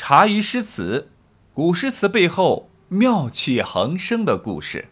茶余诗词，古诗词背后妙趣横生的故事。